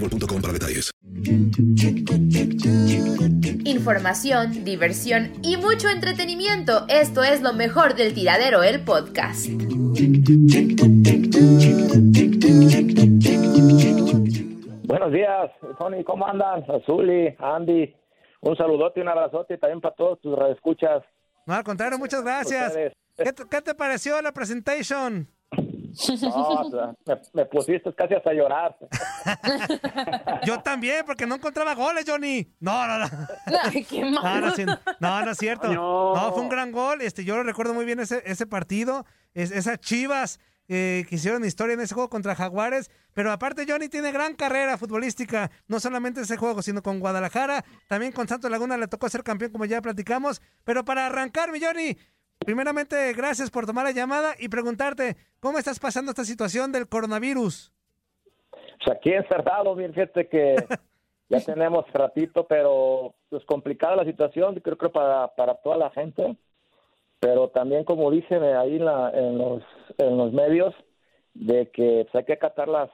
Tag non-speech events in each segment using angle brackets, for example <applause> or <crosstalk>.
boostmobile.com para detalles. Información, diversión y mucho entretenimiento. Esto es lo mejor del tiradero, el podcast. Buenos días, Tony, ¿cómo andan? Azuli, Andy, un saludote y un abrazote también para todos tus radioescuchas. No, al contrario, muchas gracias. ¿Qué te, qué te pareció la presentation? No, <laughs> me, me pusiste casi hasta llorar. Yo también, porque no encontraba goles, Johnny. No, no, no. Ay, qué No, malo. no, no, no es cierto. No. No, fue un gran gol. Este, yo lo recuerdo muy bien ese, ese partido. Es, esas chivas eh, que hicieron historia en ese juego contra Jaguares. Pero aparte, Johnny tiene gran carrera futbolística. No solamente ese juego, sino con Guadalajara. También con Santos Laguna le tocó ser campeón, como ya platicamos. Pero para arrancar, mi Johnny, primeramente, gracias por tomar la llamada y preguntarte, ¿cómo estás pasando esta situación del coronavirus? Pues aquí encerrado, bien, fíjate que <laughs> ya tenemos ratito, pero pues complicada la situación, creo que para, para toda la gente. Pero también, como dicen ahí en, la- en los, en los medios, de que pues, hay que acatar las,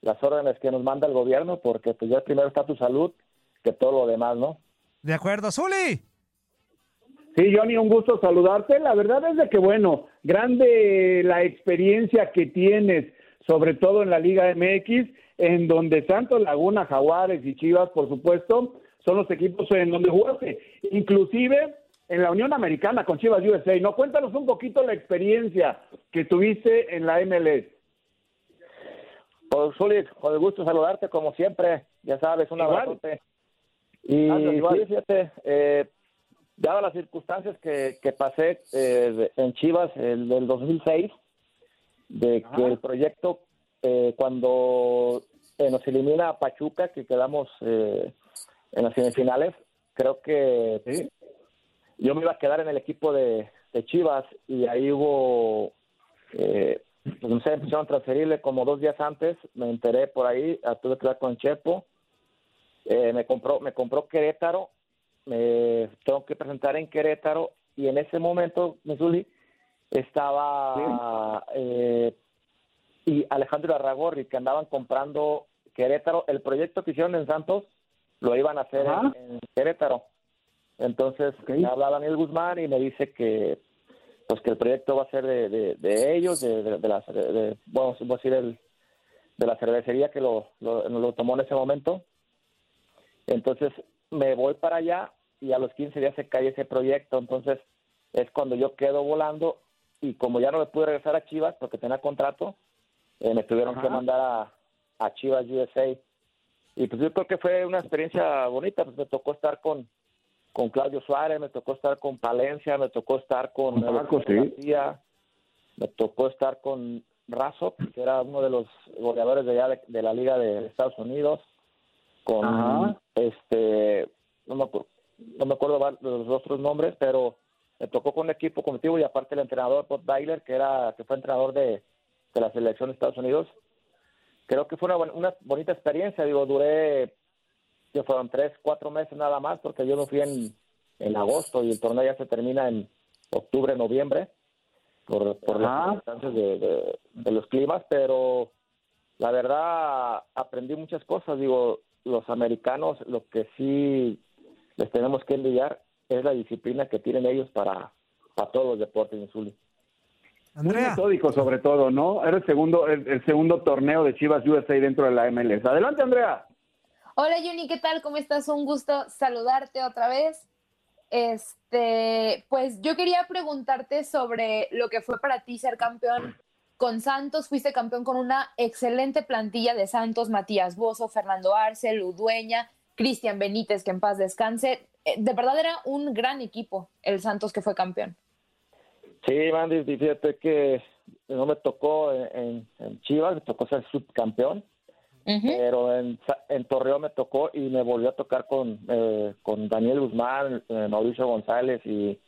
las órdenes que nos manda el gobierno, porque pues ya primero está tu salud que todo lo demás, ¿no? De acuerdo, Zuli. Sí, Johnny, un gusto saludarte. La verdad es de que, bueno, grande la experiencia que tienes, sobre todo en la Liga MX, en donde Santos Laguna, Jaguares y Chivas, por supuesto, son los equipos en donde jugaste. Inclusive en la Unión Americana con Chivas USA. No, cuéntanos un poquito la experiencia que tuviste en la MLS. Pues, Zuli, con el gusto saludarte como siempre, ya sabes, un abrazote. Y igual. fíjate, eh, dadas las circunstancias que, que pasé eh, en Chivas el del 2006, de que el proyecto, eh, cuando eh, nos elimina a Pachuca, que quedamos eh, en las semifinales, creo que yo me iba a quedar en el equipo de, de Chivas y ahí hubo, eh, pues no sé, empezaron a transferirle como dos días antes, me enteré por ahí, ah, tuve que hablar con Chepo, eh, me compró me compró Querétaro, me tengo que presentar en Querétaro y en ese momento, Missouri, estaba eh, y Alejandro Arragorri que andaban comprando Querétaro, el proyecto que hicieron en Santos lo iban a hacer en, en Querétaro. Entonces me habla Daniel Guzmán y me dice que pues que el proyecto va a ser de, de, de ellos, de, de, de la, voy a decir el, de la cervecería que lo, lo, lo tomó en ese momento. Entonces me voy para allá y a los 15 días se cae ese proyecto. Entonces es cuando yo quedo volando y como ya no me pude regresar a Chivas porque tenía contrato, eh, me tuvieron que mandar a, a Chivas USA. Y pues yo creo que fue una experiencia bonita, pues me tocó estar con, con Claudio Suárez, me tocó estar con Palencia, me tocó estar con Paco, sí. García, me tocó estar con Razzo, que era uno de los goleadores de allá de, de la Liga de Estados Unidos, con Ajá. este, no me, no me acuerdo los otros nombres, pero me tocó con un equipo contigo y aparte el entrenador Bob Dyler, que era que fue entrenador de, de la selección de Estados Unidos. Creo que fue una, una bonita experiencia, digo, duré, que fueron tres, cuatro meses nada más, porque yo me fui en, en agosto y el torneo ya se termina en octubre, noviembre, por, por las circunstancias de, de- de los climas, pero la verdad aprendí muchas cosas, digo, los americanos lo que sí les tenemos que envidiar es la disciplina que tienen ellos para, para todos los deportes, Insulí. Muy metódico sobre todo, ¿no? Era el segundo, el, el segundo torneo de Chivas USA dentro de la MLS. Adelante, Andrea. Hola Johnny, ¿qué tal? ¿Cómo estás? Un gusto saludarte otra vez. Este, pues yo quería preguntarte sobre lo que fue para ti ser campeón con Santos. Fuiste campeón con una excelente plantilla de Santos, Matías Bozo, Fernando Arce, Ludueña, Cristian Benítez, que en paz descanse. Eh, De verdad era un gran equipo el Santos que fue campeón. Sí, Mandy, fíjate que no me tocó en, Chivas, me tocó ser subcampeón, pero en Torreón me tocó y me volvió a tocar con, eh, con Daniel Guzmán, eh, Mauricio González y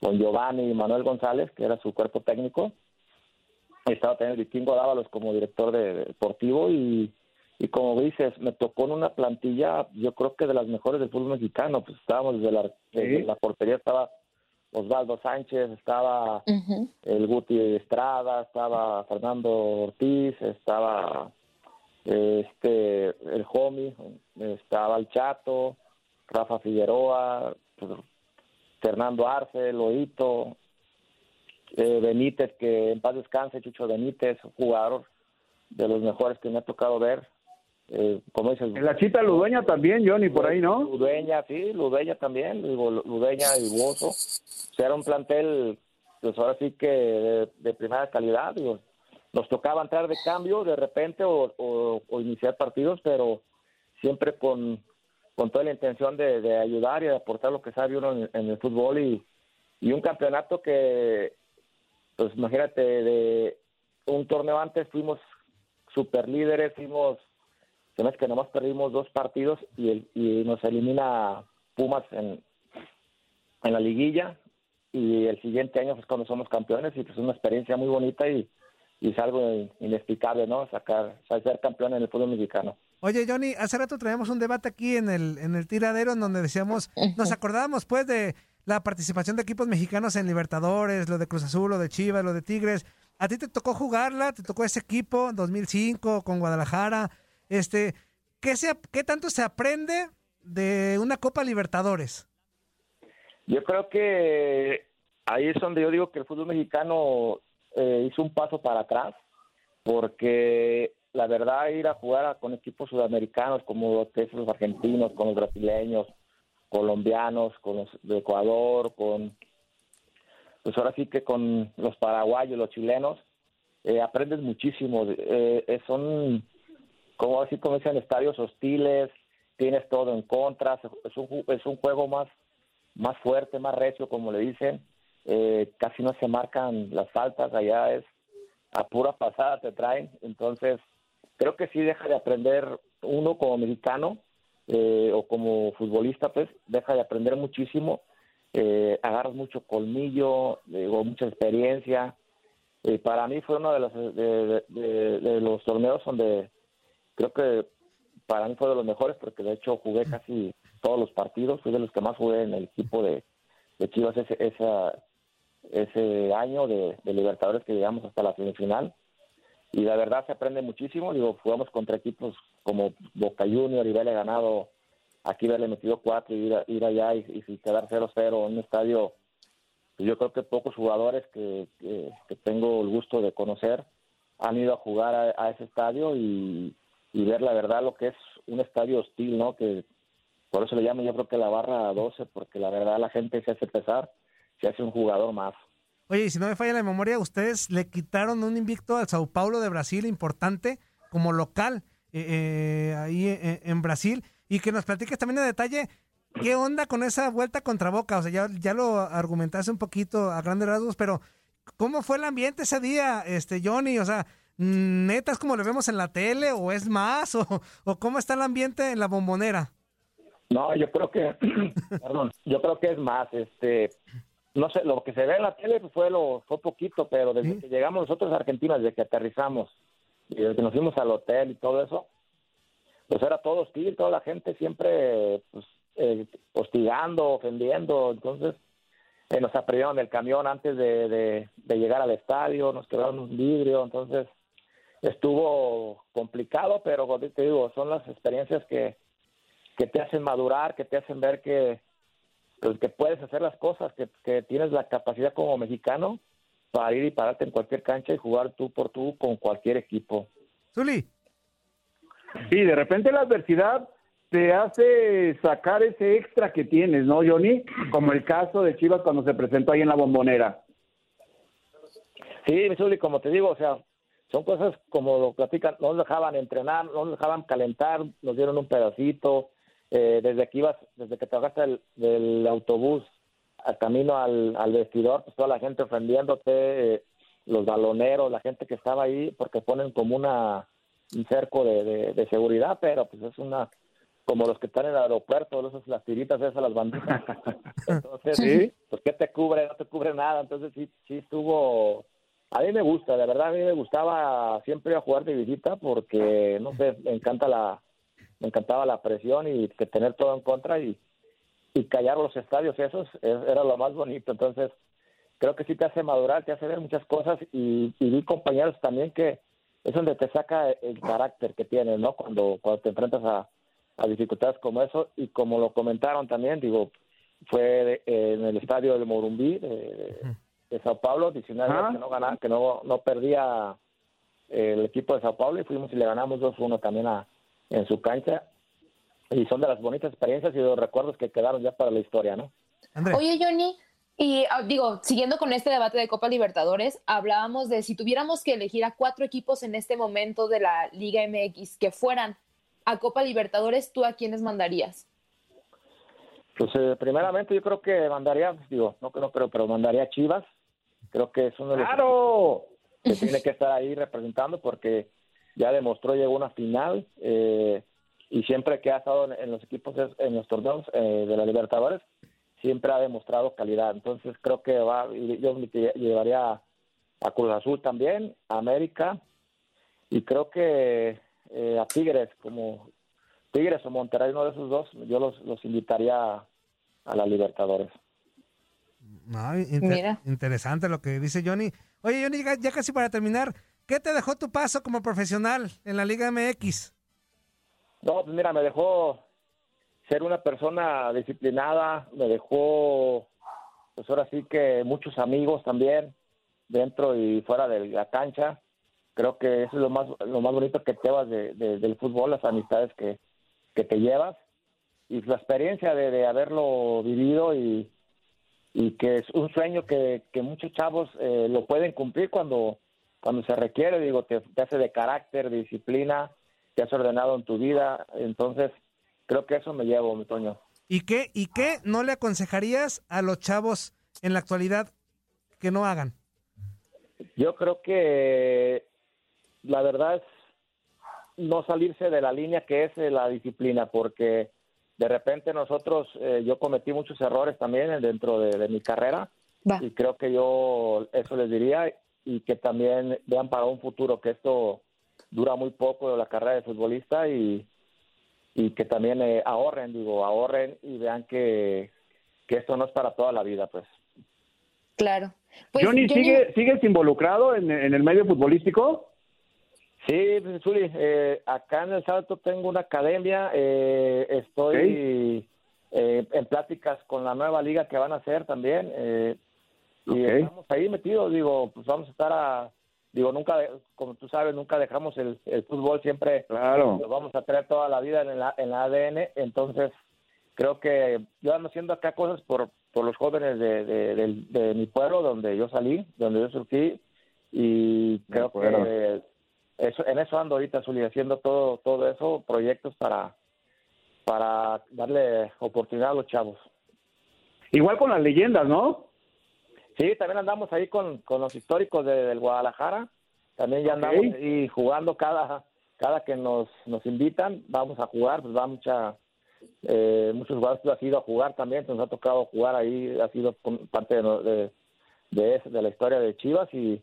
con Giovanni y Manuel González, que era su cuerpo técnico. Estaba también el Vikingo Dávalos como director de, de deportivo y, y como dices, me tocó en una plantilla, yo creo que de las mejores del fútbol mexicano, pues estábamos desde la, desde la portería, estaba Osvaldo Sánchez, estaba el Guti Estrada, estaba Fernando Ortiz, estaba este el Homie, estaba el Chato, Rafa Figueroa, pues, Fernando Arce, Loito, eh, Benítez, que en paz descanse, Chucho Benítez, jugador de los mejores que me ha tocado ver. Eh, como dices, En la chita Ludueña también, Johnny, por ahí, ¿no? Ludeña, sí, Ludeña también, digo, Ludeña y Bozo. O sea, era un plantel, pues ahora sí que de, de primera calidad, digo. Nos tocaba entrar de cambio de repente o, o- o iniciar partidos, pero siempre con, con toda la intención de, de ayudar y de aportar lo que sabe uno en, en el fútbol y, y un campeonato que, pues imagínate, de un torneo antes fuimos super líderes, fuimos se me que nomás perdimos dos partidos y, el, y nos elimina Pumas en, en la liguilla y el siguiente año pues cuando somos campeones y pues es una experiencia muy bonita y, y es algo inexplicable, ¿no? Sacar, ser campeón en el fútbol mexicano. Oye, Johnny, hace rato traíamos un debate aquí en el, en el tiradero en donde decíamos, nos acordábamos pues de la participación de equipos mexicanos en Libertadores, lo de Cruz Azul, lo de Chivas, lo de Tigres. ¿A ti te tocó jugarla? ¿Te tocó ese equipo 2005 con Guadalajara? Este, ¿qué, se, ¿Qué tanto se aprende de una Copa Libertadores? Yo creo que ahí es donde yo digo que el fútbol mexicano eh, hizo un paso para atrás, porque la verdad ir a jugar con equipos sudamericanos como los los argentinos, con los brasileños, colombianos, con los de Ecuador, con pues ahora sí que con los paraguayos, los chilenos, eh, aprendes muchísimo. Eh, eh, son como así como dicen estadios hostiles, tienes todo en contra, es un, es un juego más más fuerte, más recio, como le dicen. Casi no se marcan las faltas, allá es a pura pasada te traen. Entonces, creo que sí deja de aprender uno como mexicano eh, o como futbolista, pues deja de aprender muchísimo. Eh, agarras mucho colmillo, digo, mucha experiencia. Eh, para mí fue uno de los, de, de- de- los torneos donde creo que para mí fue de los mejores porque de hecho jugué casi todos los partidos, fui de los que más jugué en el equipo de, de Chivas ese, esa, ese año de, de Libertadores que llegamos hasta la semifinal y la verdad se aprende muchísimo, digo, jugamos contra equipos como Boca Junior y verle ganado, aquí verle metido cuatro y ir, allá y, quedar 0-0 en un estadio, yo creo que pocos jugadores que, que, tengo el gusto de conocer han ido a jugar a, a ese estadio y, y ver la verdad lo que es un estadio hostil, ¿no? Que por eso le llamo yo creo que la barra 12, porque la verdad la gente se hace pesar, se hace un jugador más. Oye, y si no me falla la memoria, ustedes le quitaron un invicto al Sao Paulo de Brasil importante como local eh, ahí en, Brasil y que nos platiques también de detalle qué onda con esa vuelta contra Boca. O sea, ya, ya lo argumentaste un poquito a grandes rasgos, pero ¿cómo fue el ambiente ese día, este Johnny? O sea, neta es como lo vemos en la tele o es más <laughs> o, o cómo está el ambiente en la bombonera. No, yo creo que, <coughs> perdón, yo creo que es más, este, no sé, lo que se ve en la tele fue lo, fue poquito, pero desde que llegamos nosotros a Argentina, desde que aterrizamos y desde que nos fuimos al hotel y todo eso, pues era todo hostil, toda la gente siempre, pues, eh, hostigando, ofendiendo, entonces eh, nos aprieron el camión antes de, de, llegar al estadio, nos quedaron un vidrio, entonces estuvo complicado, pero te digo, son las experiencias que, que te hacen madurar, que te hacen ver que, pues, que puedes hacer las cosas, que, que tienes la capacidad como mexicano para ir y pararte en cualquier cancha y jugar tú por tú con cualquier equipo. Zuli. Sí, de repente la adversidad te hace sacar ese extra que tienes, ¿no, Johnny? Como el caso de Chivas cuando se presentó ahí en la bombonera. Sí, Zuli, como te digo, o sea, son cosas como lo platican, no nos dejaban entrenar, no nos dejaban calentar, nos dieron un pedacito, eh, desde que ibas, desde que te bajaste del, del autobús al camino al, al, vestidor, pues toda la gente ofendiéndote, eh, los baloneros, la gente que estaba ahí, porque ponen como una un cerco de, de, seguridad, pero pues es una como los que están en el aeropuerto, esas, las tiritas esas, las banditas. <laughs> Entonces, ¿Sí? pues ¿qué te cubre? No te cubre nada. Entonces sí, sí estuvo... A mí me gusta, de verdad a mí me gustaba siempre a jugar de visita porque, no sé, me encanta la, me encantaba la presión y que tener todo en contra y, y callar los estadios esos era lo más bonito. Entonces, creo que sí te hace madurar, te hace ver muchas cosas y, y vi compañeros también que es donde te saca el carácter que tienes, ¿no? Cuando, cuando te enfrentas a, a dificultades como eso y como lo comentaron también, digo, fue en el estadio del Morumbí de, de Sao Paulo, 19 ah. que no ganaba, que no, no perdía el equipo de Sao Paulo y fuimos y le ganamos 2-1 también a, en su cancha y son de las bonitas experiencias y los recuerdos que quedaron ya para la historia, ¿no? Oye, Johnny, y ah, digo, siguiendo con este debate de Copa Libertadores, hablábamos de si tuviéramos que elegir a cuatro equipos en este momento de la Liga MX que fueran a Copa Libertadores, ¿tú a quiénes mandarías? Pues eh, primeramente yo creo que mandaría, digo, no creo, pero, pero mandaría a Chivas. Creo que es uno de los ¡Claro! que tiene que estar ahí representando porque ya demostró, llegó una final eh, y siempre que ha estado en, los equipos, en los torneos eh, de la Libertadores, siempre ha demostrado calidad. Entonces creo que va, yo llevaría a Cruz Azul también, a América y creo que eh, a Tigres, como Tigres o Monterrey, uno de esos dos, yo los, los invitaría a, la Libertadores. interesante lo que dice Johnny. Oye, Johnny, ya casi para terminar, ¿Qué te dejó tu paso como profesional en la Liga MX? No, pues mira, me dejó ser una persona disciplinada, me dejó, pues ahora sí que muchos amigos también, dentro y fuera de la cancha. Creo que eso es lo más, lo más bonito que te llevas de, del fútbol, las amistades que, que te llevas y la experiencia de, haberlo vivido y, y, que es un sueño que, que muchos chavos eh, lo pueden cumplir cuando cuando se requiere, digo, te, hace de carácter, disciplina, te has ordenado en tu vida, entonces creo que eso me llevo, mi Toño. ¿Y qué, ¿Y qué no le aconsejarías a los chavos en la actualidad que no hagan? Yo creo que la verdad es no salirse de la línea que es la disciplina, porque de repente nosotros, eh, yo cometí muchos errores también dentro de, mi carrera y creo que yo eso les diría y que también vean para un futuro que esto dura muy poco la carrera de futbolista y, y que también eh, ahorren, digo, ahorren y vean que, que esto no es para toda la vida, pues. Claro. Pues, Johnny, ¿sigue, ¿sigues involucrado en, el medio futbolístico? Sí, pues, eh, acá en El Salto tengo una academia, eh, estoy en pláticas con la nueva liga que van a hacer también. Y estamos ahí metidos, digo, pues vamos a estar a, digo, nunca, como tú sabes, nunca dejamos el, fútbol, siempre claro. lo vamos a tener toda la vida en la, en la ADN, entonces creo que yo ando haciendo acá cosas por, por los jóvenes de, de, mi pueblo, donde yo salí, donde yo surgí, y creo que eso, en eso ando ahorita, Zuli, haciendo todo, todo eso, proyectos para, para darle oportunidad a los chavos. Igual con las leyendas, ¿no? Sí, también andamos ahí con, con los históricos de, del Guadalajara. También ya andamos Ok. ahí jugando cada cada que nos, nos invitan, vamos a jugar, pues va mucha eh, muchos jugadores que han ido a jugar también, pues nos ha tocado jugar ahí, ha sido parte de, de, de, la historia de Chivas y,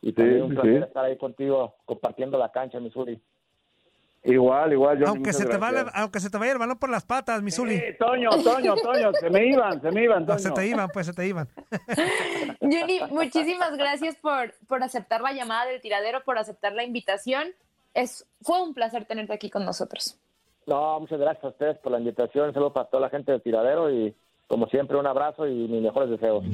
y también un placer sí. estar ahí contigo compartiendo la cancha, Missouri. Igual, igual. Johnny, Aunque se, te vaya, aunque se te vaya el balón por las patas, Misuli. Eh, Toño, Toño, Toño, se me iban, se me iban, No, se te iban, pues se te iban. <laughs> Johnny, muchísimas gracias por, por aceptar la llamada del tiradero, por aceptar la invitación. Es, fue un placer tenerte aquí con nosotros. No, muchas gracias a ustedes por la invitación, un saludo para toda la gente del tiradero y como siempre un abrazo y mis mejores deseos.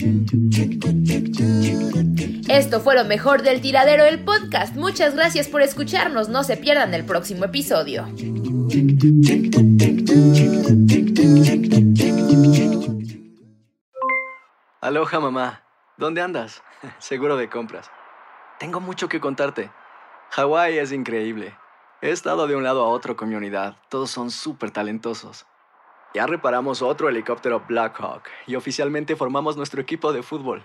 Esto fue lo mejor del tiradero del podcast. Muchas gracias por escucharnos. No se pierdan el próximo episodio. Aloha mamá, ¿dónde andas? <laughs> Seguro de compras. Tengo mucho que contarte. Hawái es increíble. He estado de un lado a otro con mi unidad. Todos son súper talentosos. Ya reparamos otro helicóptero Blackhawk y oficialmente formamos nuestro equipo de fútbol.